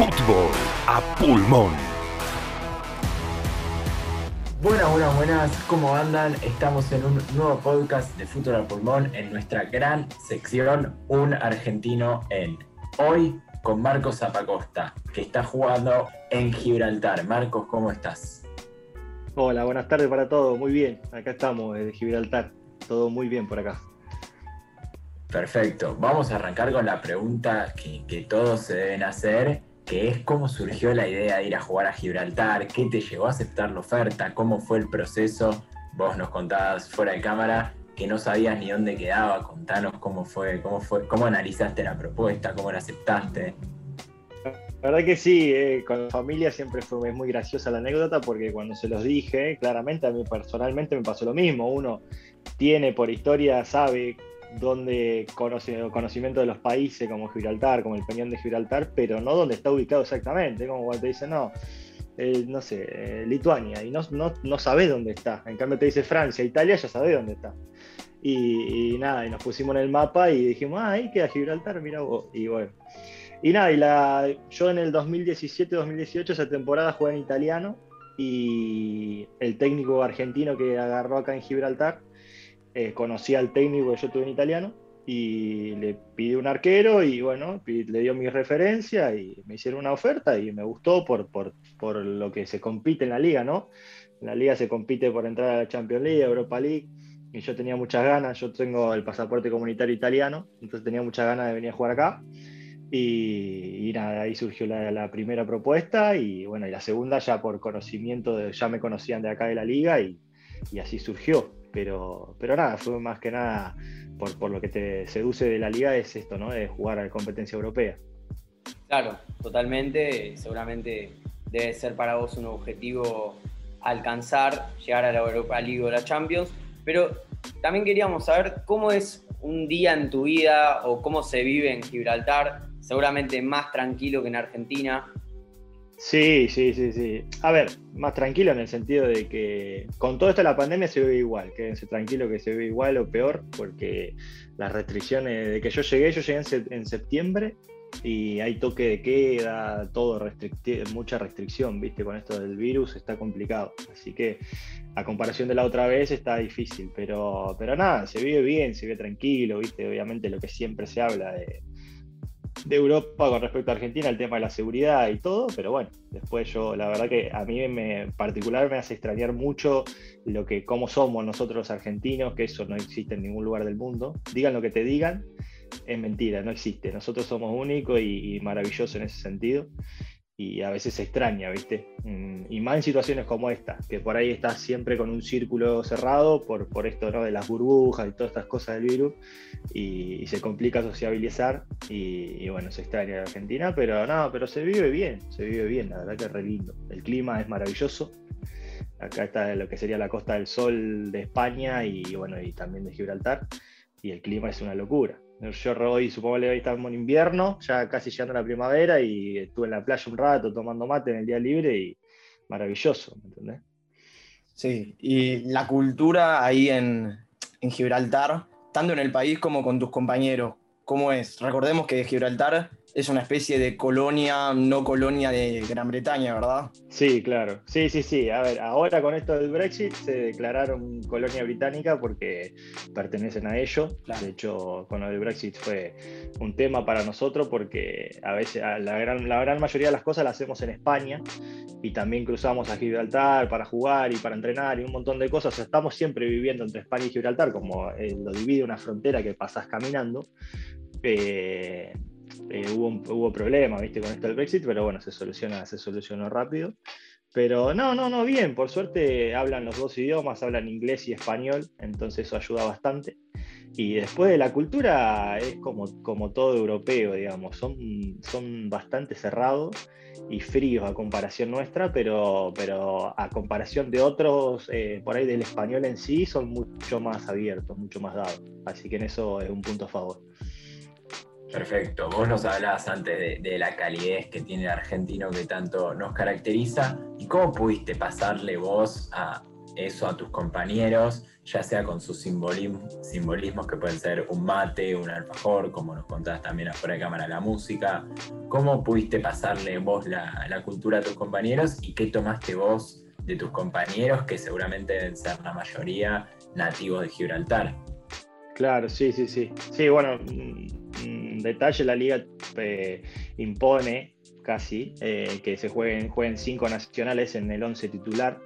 Fútbol a pulmón. Buenas, buenas, buenas, ¿cómo andan? Estamos en un nuevo podcast de Fútbol a Pulmón en nuestra gran sección Un Argentino en. Hoy con Marcos Zapacosta, que está jugando en Gibraltar. Marcos, ¿cómo estás? Hola, buenas tardes para todos. Muy bien, acá estamos desde Gibraltar. Todo muy bien por acá. Perfecto. Vamos a arrancar con la pregunta que, que todos se deben hacer que es cómo surgió la idea de ir a jugar a Gibraltar, qué te llevó a aceptar la oferta, cómo fue el proceso. Vos nos contabas fuera de cámara que no sabías ni dónde quedaba. Contanos cómo fue, cómo fue, cómo analizaste la propuesta, cómo la aceptaste. La verdad que sí, eh, con la familia siempre fue muy graciosa la anécdota porque cuando se los dije, claramente a mí personalmente me pasó lo mismo. Uno tiene por historia, sabe donde conoce, conocimiento de los países como Gibraltar, como el Peñón de Gibraltar, pero no donde está ubicado exactamente, como cuando te dicen, no, eh, no sé, eh, Lituania, y no, no, no sabes dónde está. En cambio te dice Francia, Italia, ya sabes dónde está. Y, nada, y nos pusimos en el mapa y dijimos, ah, ahí queda Gibraltar, mira vos. Y bueno. Y nada, y la, yo en el 2017-2018, esa temporada jugué en italiano y el técnico argentino que agarró acá en Gibraltar eh, conocí al técnico que yo tuve en italiano y le pide un arquero y bueno, le dio mi referencia y me hicieron una oferta y me gustó por, por, por, lo que se compite en la liga, ¿no? En la liga se compite por entrar a la Champions League, Europa League, y yo tenía muchas ganas, yo tengo el pasaporte comunitario italiano, entonces tenía muchas ganas de venir a jugar acá. Y, nada, ahí surgió la, la, primera propuesta y bueno, y la segunda ya por conocimiento, de, ya me conocían de acá de la liga y, y así surgió. Pero, pero nada, fue más que nada por, por, lo que te seduce de la liga es esto, ¿no? De jugar a la competencia europea. Claro, totalmente. Seguramente debe ser para vos un objetivo alcanzar, llegar a la Europa League o la Champions. Pero también queríamos saber cómo es un día en tu vida o cómo se vive en Gibraltar. Seguramente más tranquilo que en Argentina. Sí, sí, sí, sí. A ver, más tranquilo en el sentido de que con todo esto de la pandemia se vive igual. Quédense tranquilo que se ve igual o peor, porque las restricciones de que yo llegué, yo llegué en, septiembre y hay toque de queda, todo mucha restricción, viste, con esto del virus está complicado. Así que a comparación de la otra vez está difícil, pero, pero nada, se vive bien, se vive tranquilo, viste, obviamente lo que siempre se habla de de Europa con respecto a Argentina, el tema de la seguridad y todo, pero bueno, después yo, la verdad que a mí en particular me hace extrañar mucho lo que, cómo somos nosotros los argentinos, que eso no existe en ningún lugar del mundo. Digan lo que te digan, es mentira, no existe. Nosotros somos únicos y, y maravillosos en ese sentido y a veces se extraña, ¿viste? Mm, y más en situaciones como esta, que por ahí estás siempre con un círculo cerrado por, por esto ¿no? de las burbujas y todas estas cosas del virus, y, se complica sociabilizar, y, bueno, se extraña en Argentina, pero no, pero se vive bien, se vive bien, la verdad que es re lindo. El clima es maravilloso, acá está lo que sería la Costa del Sol de España y bueno, y también de Gibraltar, y el clima es una locura. Yo hoy supongo que estamos en invierno, ya casi llegando a la primavera y estuve en la playa un rato tomando mate en el día libre y maravilloso, ¿me entendés? Sí, y la cultura ahí en, en Gibraltar, tanto en el país como con tus compañeros, ¿cómo es? Recordemos que Gibraltar es una especie de colonia, no colonia de Gran Bretaña, ¿verdad? Sí, claro. Sí, sí, sí. A ver, ahora con esto del Brexit se declararon colonia británica porque pertenecen a ello. De hecho, con lo del Brexit fue un tema para nosotros porque a veces la gran, la gran mayoría de las cosas las hacemos en España y también cruzamos a Gibraltar para jugar y para entrenar y un montón de cosas. estamos siempre viviendo entre España y Gibraltar, como eh, lo divide una frontera que pasas caminando. Eh, eh, hubo, hubo problemas, ¿viste? Con esto del Brexit, pero bueno, se soluciona, se solucionó rápido. Pero no, no, no, bien, por suerte hablan los dos idiomas, hablan inglés y español, entonces eso ayuda bastante. Y después de la cultura es como, como todo europeo, digamos, son, son bastante cerrados y fríos a comparación nuestra, pero, pero a comparación de otros, eh, por ahí del español en sí, son mucho más abiertos, mucho más dados. Así que en eso es un punto a favor. Perfecto. Vos nos hablabas antes de, la calidez que tiene el argentino que tanto nos caracteriza. ¿Y cómo pudiste pasarle vos a eso a tus compañeros, ya sea con sus simbolismos que pueden ser un mate, un alfajor, como nos contabas también afuera de cámara la música. ¿Cómo pudiste pasarle vos la, la cultura a tus compañeros y qué tomaste vos de tus compañeros, que seguramente deben ser la mayoría nativos de Gibraltar? Claro, sí, sí, sí. Sí, bueno, detalle la liga eh, impone casi eh, que se jueguen, jueguen cinco nacionales en el 11 titular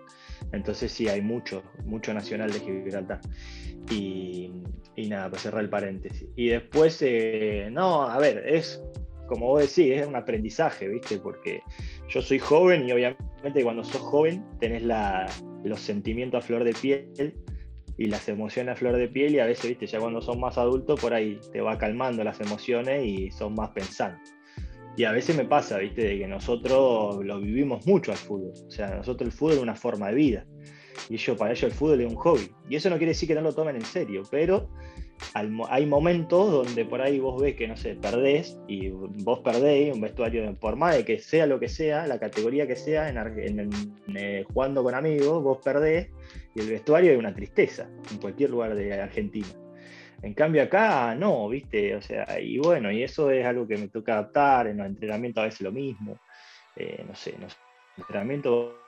entonces sí, hay mucho, mucho nacional de Gibraltar. Y, nada, para cerrar el paréntesis. Y después, eh, no, a ver, es como vos decís, es un aprendizaje, ¿viste? Porque yo soy joven y obviamente cuando sos joven tenés los sentimientos a flor de piel y las emociones a flor de piel y a veces, ¿viste? Ya cuando sos más adulto por ahí te va calmando las emociones y son más pensantes. Y a veces me pasa, ¿viste? De que nosotros lo vivimos mucho al fútbol. O sea, nosotros el fútbol es una forma de vida. Y yo, para ellos el fútbol es un hobby. Y eso no quiere decir que no lo tomen en serio, pero hay momentos donde por ahí vos ves que, no sé, perdés y vos perdéis un vestuario, por más de que sea lo que sea, la categoría que sea, en, jugando con amigos, vos perdés y el vestuario es una tristeza en cualquier lugar de Argentina. En cambio acá no, ¿viste? O sea, y bueno, y eso es algo que me toca adaptar, en los entrenamientos a veces lo mismo, eh, no sé, no sé, entrenamiento,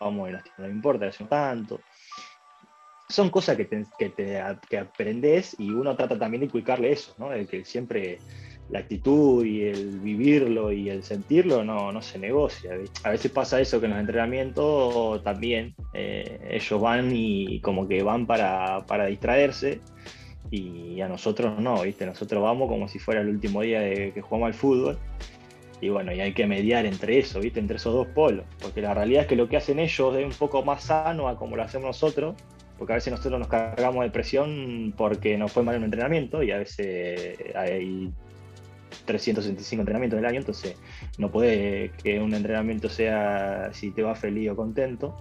vamos, no importa, no tanto. Son cosas que, te, que, te, que aprendes y uno trata también de inculcarle eso, ¿no? De que siempre la actitud y el vivirlo y el sentirlo no, no se negocia. A veces pasa eso que en los entrenamientos también eh, ellos van y como que van para, para distraerse y a nosotros no, ¿viste? Nosotros vamos como si fuera el último día de que jugamos al fútbol. Y bueno, y hay que mediar entre eso, ¿viste? Entre esos dos polos. Porque la realidad es que lo que hacen ellos es un poco más sano a como lo hacemos nosotros. Porque a veces nosotros nos cargamos de presión porque nos fue mal un entrenamiento y a veces hay 365 entrenamientos del año, entonces no puede que un entrenamiento sea si te va feliz o contento,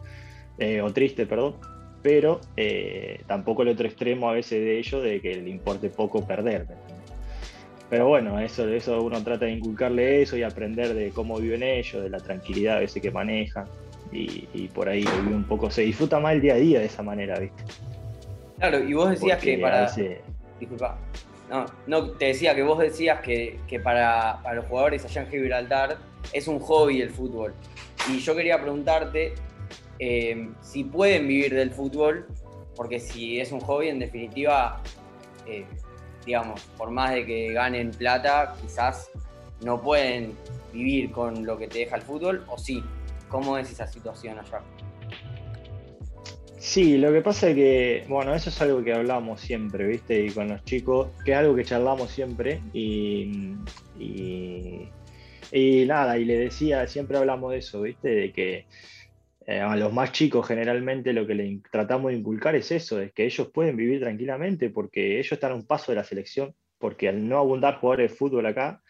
eh, o triste, perdón pero eh, tampoco el otro extremo a veces de ello de que le importe poco perder. Pero bueno, eso, eso uno trata de inculcarle eso y aprender de cómo viven ellos, de la tranquilidad a veces que manejan y, por ahí un poco, se disfruta más el día a día de esa manera, ¿viste? Claro, y vos decías que para... Disculpa. No, no, te decía que vos decías que, para, para los jugadores allá en Gibraltar es un hobby el fútbol. Y yo quería preguntarte eh, si pueden vivir del fútbol, porque si es un hobby, en definitiva, eh, digamos, por más de que ganen plata, quizás no pueden vivir con lo que te deja el fútbol, o sí. ¿Cómo es esa situación allá? Sí, lo que pasa es que, bueno, eso es algo que hablamos siempre, ¿viste? Y con los chicos, que es algo que charlamos siempre y, y, nada, y le decía, siempre hablamos de eso, ¿viste? De que eh, a los más chicos generalmente lo que le tratamos de inculcar es eso, es que ellos pueden vivir tranquilamente porque ellos están a un paso de la selección, porque al no abundar jugadores de fútbol acá,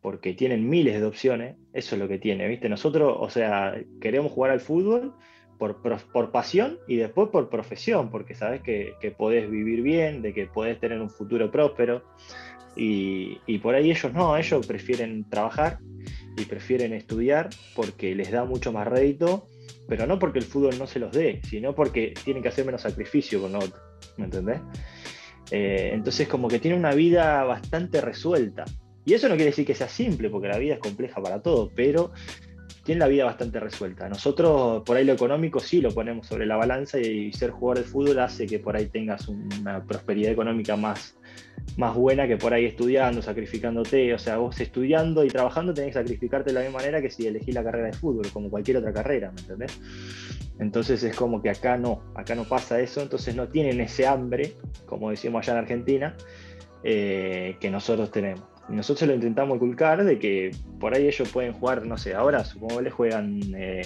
porque tienen miles de opciones, eso es lo que tiene, ¿viste? Nosotros, o sea, queremos jugar al fútbol por, por, pasión y después por profesión, porque sabes que, que, podés vivir bien, de que podés tener un futuro próspero, y, y por ahí ellos no, ellos prefieren trabajar y prefieren estudiar porque les da mucho más rédito pero no porque el fútbol no se los dé, sino porque tienen que hacer menos sacrificio con otro, ¿me entendés? Eh, entonces como que tiene una vida bastante resuelta. Y eso no quiere decir que sea simple, porque la vida es compleja para todo, pero tiene la vida bastante resuelta. Nosotros por ahí lo económico sí lo ponemos sobre la balanza y ser jugador de fútbol hace que por ahí tengas una prosperidad económica más, más buena que por ahí estudiando, sacrificándote. O sea, vos estudiando y trabajando tenés que sacrificarte de la misma manera que si elegís la carrera de fútbol, como cualquier otra carrera, ¿me entendés? Entonces es como que acá no, acá no pasa eso, entonces no tienen ese hambre, como decimos allá en Argentina, eh, que nosotros tenemos. Nosotros lo intentamos inculcar de que por ahí ellos pueden jugar, no sé, ahora supongo que juegan, eh,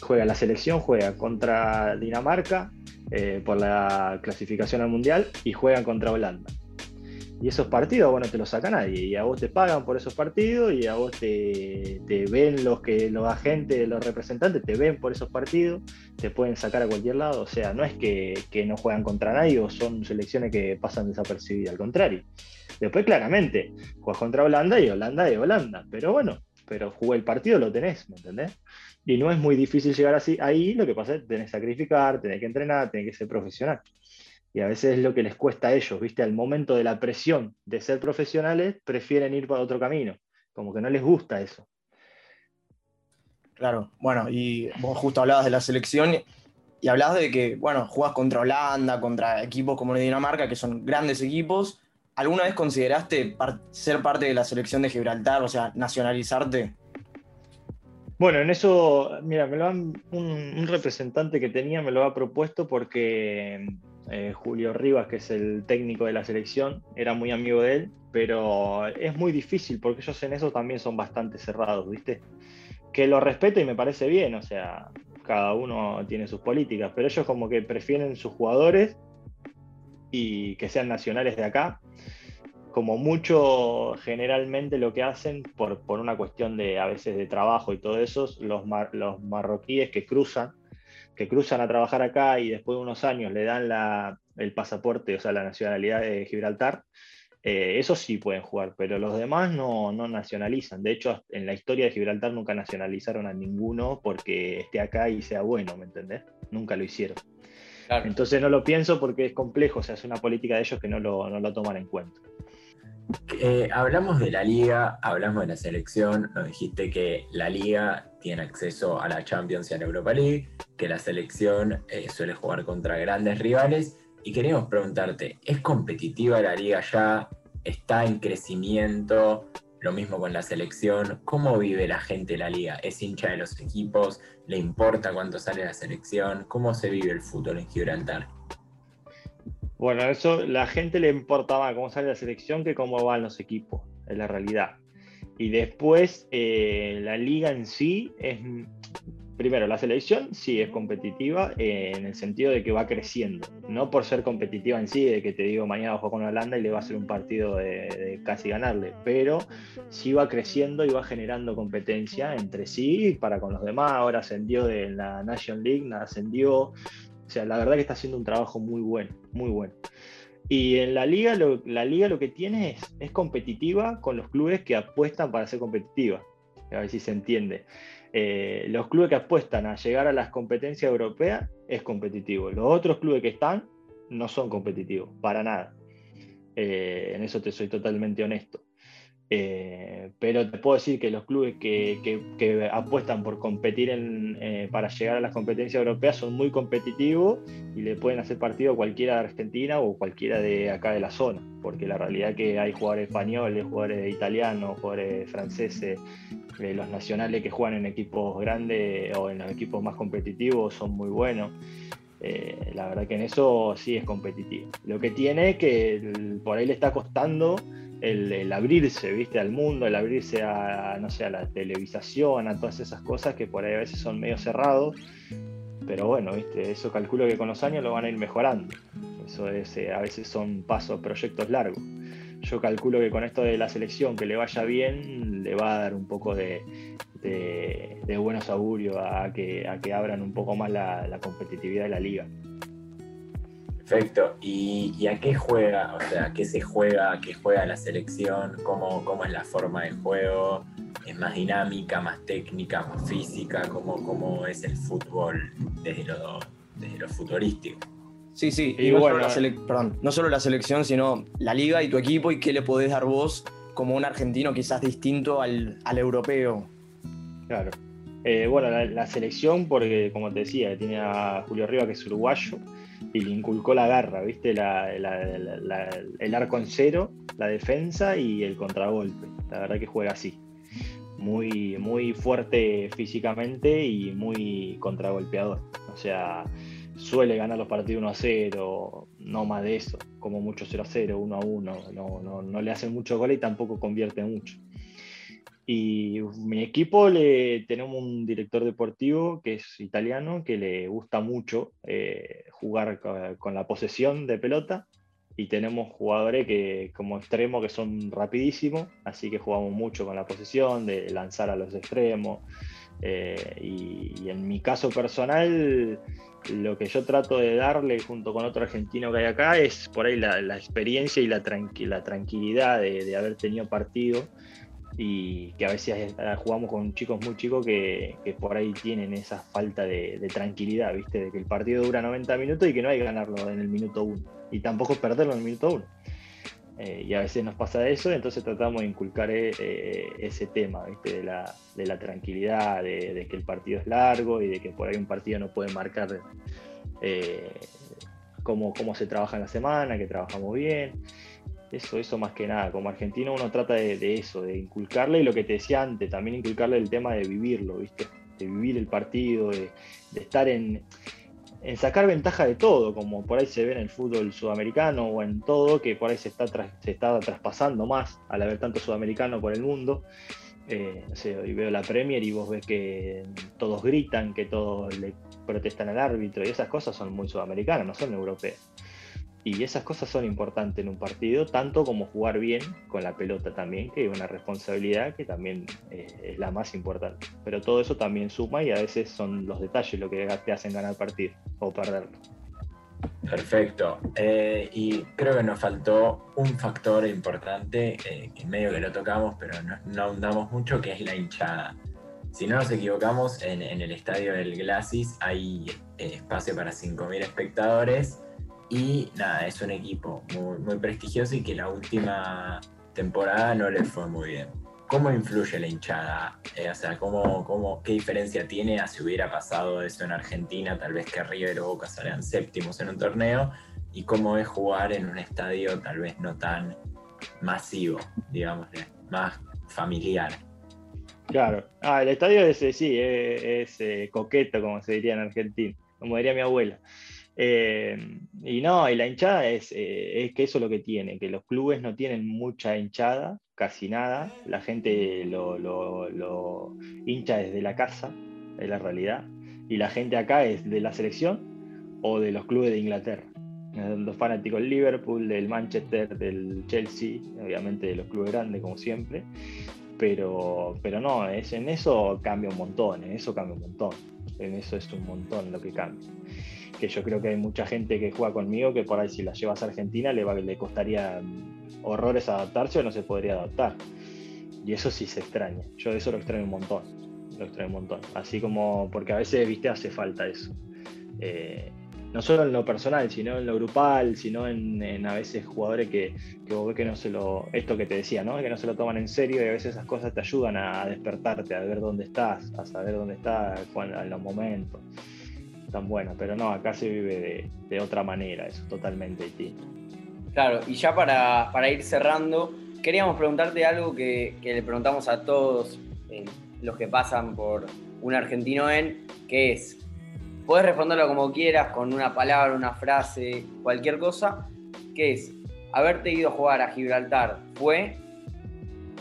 juega la selección, juega contra Dinamarca eh, por la clasificación al Mundial y juegan contra Holanda. Y esos partidos, bueno, te los saca nadie. Y a vos te pagan por esos partidos y a vos te, ven los que los agentes, los representantes, te ven por esos partidos, te pueden sacar a cualquier lado. O sea, no es que, no juegan contra nadie o son selecciones que pasan desapercibidas, al contrario. Después, claramente, juegas contra Holanda y Holanda es Holanda. Pero bueno, pero jugué el partido, lo tenés, ¿me entendés? Y no es muy difícil llegar así, ahí, lo que pasa es que tenés que sacrificar, tenés que entrenar, tenés que ser profesional. Y a veces es lo que les cuesta a ellos, ¿viste? Al momento de la presión de ser profesionales, prefieren ir por otro camino, como que no les gusta eso. Claro, bueno, y vos justo hablabas de la selección y hablabas de que, bueno, jugás contra Holanda, contra equipos como Dinamarca, que son grandes equipos. ¿Alguna vez consideraste ser parte de la selección de Gibraltar, o sea, nacionalizarte? Bueno, en eso, mira, me lo han, un, representante que tenía me lo ha propuesto porque eh, Julio Rivas, que es el técnico de la selección, era muy amigo de él, pero es muy difícil porque ellos en eso también son bastante cerrados, ¿viste? Que lo respeto y me parece bien, o sea, cada uno tiene sus políticas, pero ellos como que prefieren sus jugadores y que sean nacionales de acá como mucho generalmente lo que hacen por, una cuestión de a veces de trabajo y todo eso, los, los marroquíes que cruzan, que cruzan a trabajar acá y después de unos años le dan el pasaporte, o sea, la nacionalidad de Gibraltar, eh, esos sí pueden jugar, pero los demás no, nacionalizan. De hecho, en la historia de Gibraltar nunca nacionalizaron a ninguno porque esté acá y sea bueno, ¿me entendés? Nunca lo hicieron. Entonces no lo pienso porque es complejo, o sea, es una política de ellos que no lo, no lo toman en cuenta. Eh, hablamos de la liga, hablamos de la selección, nos dijiste que la liga tiene acceso a la Champions y a la Europa League, que la selección eh, suele jugar contra grandes rivales y queremos preguntarte, ¿es competitiva la liga ya? ¿Está en crecimiento? Lo mismo con la selección. ¿Cómo vive la gente la liga? ¿Es hincha de los equipos? ¿Le importa cuánto sale la selección? ¿Cómo se vive el fútbol en Gibraltar? Bueno, eso la gente le importaba cómo sale la selección que cómo van los equipos, es la realidad. Y después eh, la liga en sí es, primero, la selección sí es competitiva eh, en el sentido de que va creciendo, no por ser competitiva en sí, de que te digo mañana juego con Holanda y le va a hacer un partido de, de, casi ganarle, pero sí va creciendo y va generando competencia entre sí para con los demás. Ahora ascendió de la National League, ascendió o sea, la verdad que está haciendo un trabajo muy bueno, muy bueno. Y en la liga lo, la liga lo que tiene es, es competitiva con los clubes que apuestan para ser competitiva. A ver si se entiende. Eh, los clubes que apuestan a llegar a las competencias europeas es competitivo. Los otros clubes que están no son competitivos, para nada. Eh, en eso te soy totalmente honesto. Eh, pero te puedo decir que los clubes que, apuestan por competir para llegar a las competencias europeas son muy competitivos y le pueden hacer partido a cualquiera de Argentina o cualquiera de acá de la zona, porque la realidad es que hay jugadores españoles, jugadores italianos, jugadores franceses, eh, los nacionales que juegan en equipos grandes o en los equipos más competitivos son muy buenos. la verdad que en eso sí es competitivo. Lo que tiene es que por ahí le está costando el, abrirse, ¿viste? Al mundo, el abrirse a, no sé, a la televisación, a todas esas cosas que por ahí a veces son medio cerrados. Pero bueno, ¿viste? Eso calculo que con los años lo van a ir mejorando. Eso es, eh, a veces son pasos, proyectos largos. Yo calculo que con esto de la selección, que le vaya bien, le va a dar un poco de, de, buenos augurios a que, a que abran un poco más la competitividad de la liga. Perfecto. ¿Y, a qué juega? O sea, ¿a qué se juega? ¿A qué juega la selección? ¿Cómo, ¿Cómo, es la forma de juego? ¿Es más dinámica, más técnica, más física? ¿Cómo, cómo es el fútbol desde lo, desde lo futurístico? Sí, sí. Y, no, solo la perdón, no solo la selección, sino la liga y tu equipo y qué le podés dar vos como un argentino quizás distinto al, al europeo. Claro. Eh, bueno, la, la, selección, porque como te decía, tiene a Julio Riva, que es uruguayo, y le inculcó la garra, ¿viste? el arco en cero, la defensa y el contragolpe. La verdad que juega así. Muy, muy fuerte físicamente y muy contragolpeador. O sea, suele ganar los partidos 1 a 0, no más de eso, como mucho 0 a 0, 1 a 1. No, no, no le hacen mucho gol y tampoco convierte mucho. Y mi equipo le tenemos un director deportivo que es italiano, que le gusta mucho eh, jugar con la posesión de pelota. Y tenemos jugadores que como extremo que son rapidísimos, así que jugamos mucho con la posesión, de lanzar a los extremos. Eh, y, en mi caso personal, lo que yo trato de darle junto con otro argentino que hay acá es por ahí la, experiencia y la, tranquilidad de, de haber tenido partido y que a veces jugamos con chicos muy chicos que, por ahí tienen esa falta de, tranquilidad, ¿viste? De que el partido dura 90 minutos y que no hay que ganarlo en el minuto 1 y tampoco perderlo en el minuto 1. Eh, y a veces nos pasa eso, entonces tratamos de inculcar eh, eh, ese tema ¿viste? De, la, de la tranquilidad, de, que el partido es largo y de que por ahí un partido no puede marcar cómo, cómo se trabaja en la semana, que trabajamos bien. Eso, eso más que nada. Como argentino uno trata de, eso, de inculcarle y lo que te decía antes, también inculcarle el tema de vivirlo, ¿viste? De vivir el partido, de, estar en, en, sacar ventaja de todo, como por ahí se ve en el fútbol sudamericano o en todo, que por ahí se está, se está traspasando más al haber tanto sudamericano por el mundo. Eh, y veo la Premier y vos ves que todos gritan, que todos le protestan al árbitro y esas cosas son muy sudamericanas, no son europeas. Y esas cosas son importantes en un partido, tanto como jugar bien con la pelota también, que es una responsabilidad que también eh, es la más importante. Pero todo eso también suma y a veces son los detalles lo que te hacen ganar el partido o perderlo. Perfecto. Eh, y creo que nos faltó un factor importante, eh, que medio que lo tocamos, pero no, no, ahondamos mucho, que es la hinchada. Si no nos equivocamos, en, el estadio del Glacis hay espacio para 5.000 espectadores y nada, es un equipo muy, prestigioso y que la última temporada no le fue muy bien. ¿Cómo influye la hinchada? Eh, o sea, ¿cómo, cómo, ¿qué diferencia tiene a si hubiera pasado eso en Argentina? Tal vez que River o Boca salgan séptimos en un torneo. ¿Y cómo es jugar en un estadio tal vez no tan masivo, digamos, más familiar? Claro. Ah, el estadio es, sí, es, eh, coqueto, como se diría en Argentina, como diría mi abuela. Eh, y no, y la hinchada es, eh, es, que eso es lo que tiene, que los clubes no tienen mucha hinchada, casi nada. La gente lo, lo, hincha desde la casa, es la realidad. Y la gente acá es de la selección o de los clubes de Inglaterra. Los fanáticos del Liverpool, del Manchester, del Chelsea, obviamente de los clubes grandes, como siempre. Pero, pero no, es, en eso cambia un montón, en eso cambia un montón. En eso es un montón lo que cambia que yo creo que hay mucha gente que juega conmigo que por ahí si la llevas a Argentina le, va, le costaría mm, horrores adaptarse o no se podría adaptar. Y eso sí se extraña. Yo eso lo extraño un montón. Lo extraño un montón. Así como, porque a veces, viste, hace falta eso. Eh, no solo en lo personal, sino en lo grupal, sino en, a veces jugadores que, que, vos ves que no se lo, esto que te decía, ¿no? Que no se lo toman en serio y a veces esas cosas te ayudan a despertarte, a ver dónde estás, a saber dónde estás en los momentos tan buena, pero no, acá se vive de, otra manera, eso totalmente distinto. Claro, y ya para, ir cerrando, queríamos preguntarte algo que, le preguntamos a todos eh, los que pasan por un argentino en, que es, puedes responderlo como quieras, con una palabra, una frase, cualquier cosa, que es, haberte ido a jugar a Gibraltar fue...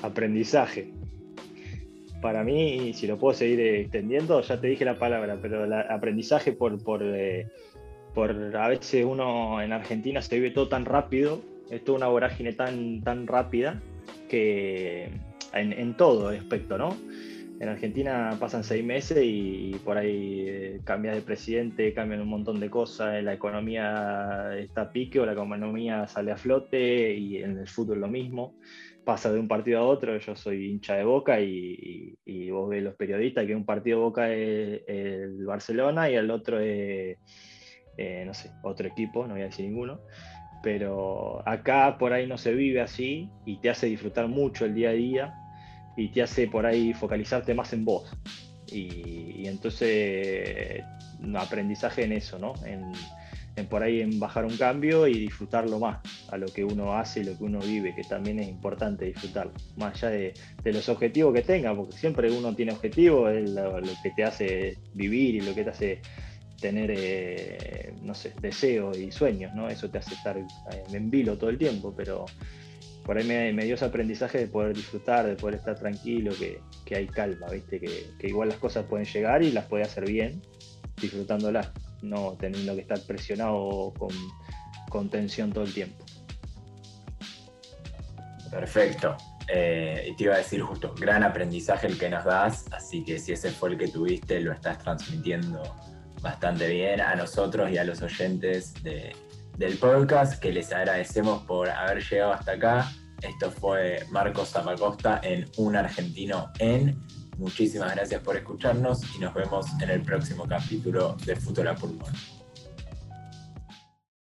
Aprendizaje para mí, si lo puedo seguir extendiendo, ya te dije la palabra, pero el aprendizaje por, por, eh, por a veces uno en Argentina se vive todo tan rápido, es toda una vorágine tan, tan rápida que en, todo aspecto, ¿no? En Argentina pasan seis meses y, por ahí eh, cambias de presidente, cambian un montón de cosas, la economía está a pique o la economía sale a flote y en el fútbol lo mismo pasa de un partido a otro, yo soy hincha de Boca y, vos ves los periodistas que un partido Boca es el Barcelona y el otro es, eh, no sé, otro equipo, no voy a decir ninguno, pero acá por ahí no se vive así y te hace disfrutar mucho el día a día y te hace por ahí focalizarte más en vos. Y, entonces, aprendizaje en eso, ¿no? Por ahí en bajar un cambio y disfrutarlo más a lo que uno hace y lo que uno vive, que también es importante disfrutarlo, más allá de, los objetivos que tenga, porque siempre uno tiene objetivos, es lo, que te hace vivir y lo que te hace tener, eh, no sé, deseos y sueños, ¿no? Eso te hace estar en vilo todo el tiempo, pero por ahí me, dio ese aprendizaje de poder disfrutar, de poder estar tranquilo, que, hay calma, ¿viste? Que, que, igual las cosas pueden llegar y las puede hacer bien, disfrutándolas no teniendo que estar presionado con, tensión todo el tiempo. Perfecto. Eh, y te iba a decir justo, gran aprendizaje el que nos das, así que si ese fue el que tuviste, lo estás transmitiendo bastante bien a nosotros y a los oyentes del podcast, que les agradecemos por haber llegado hasta acá. Esto fue Marcos Zapacosta en Un Argentino en. Muchísimas gracias por escucharnos y nos vemos en el próximo capítulo de Fútbol a Pulmón.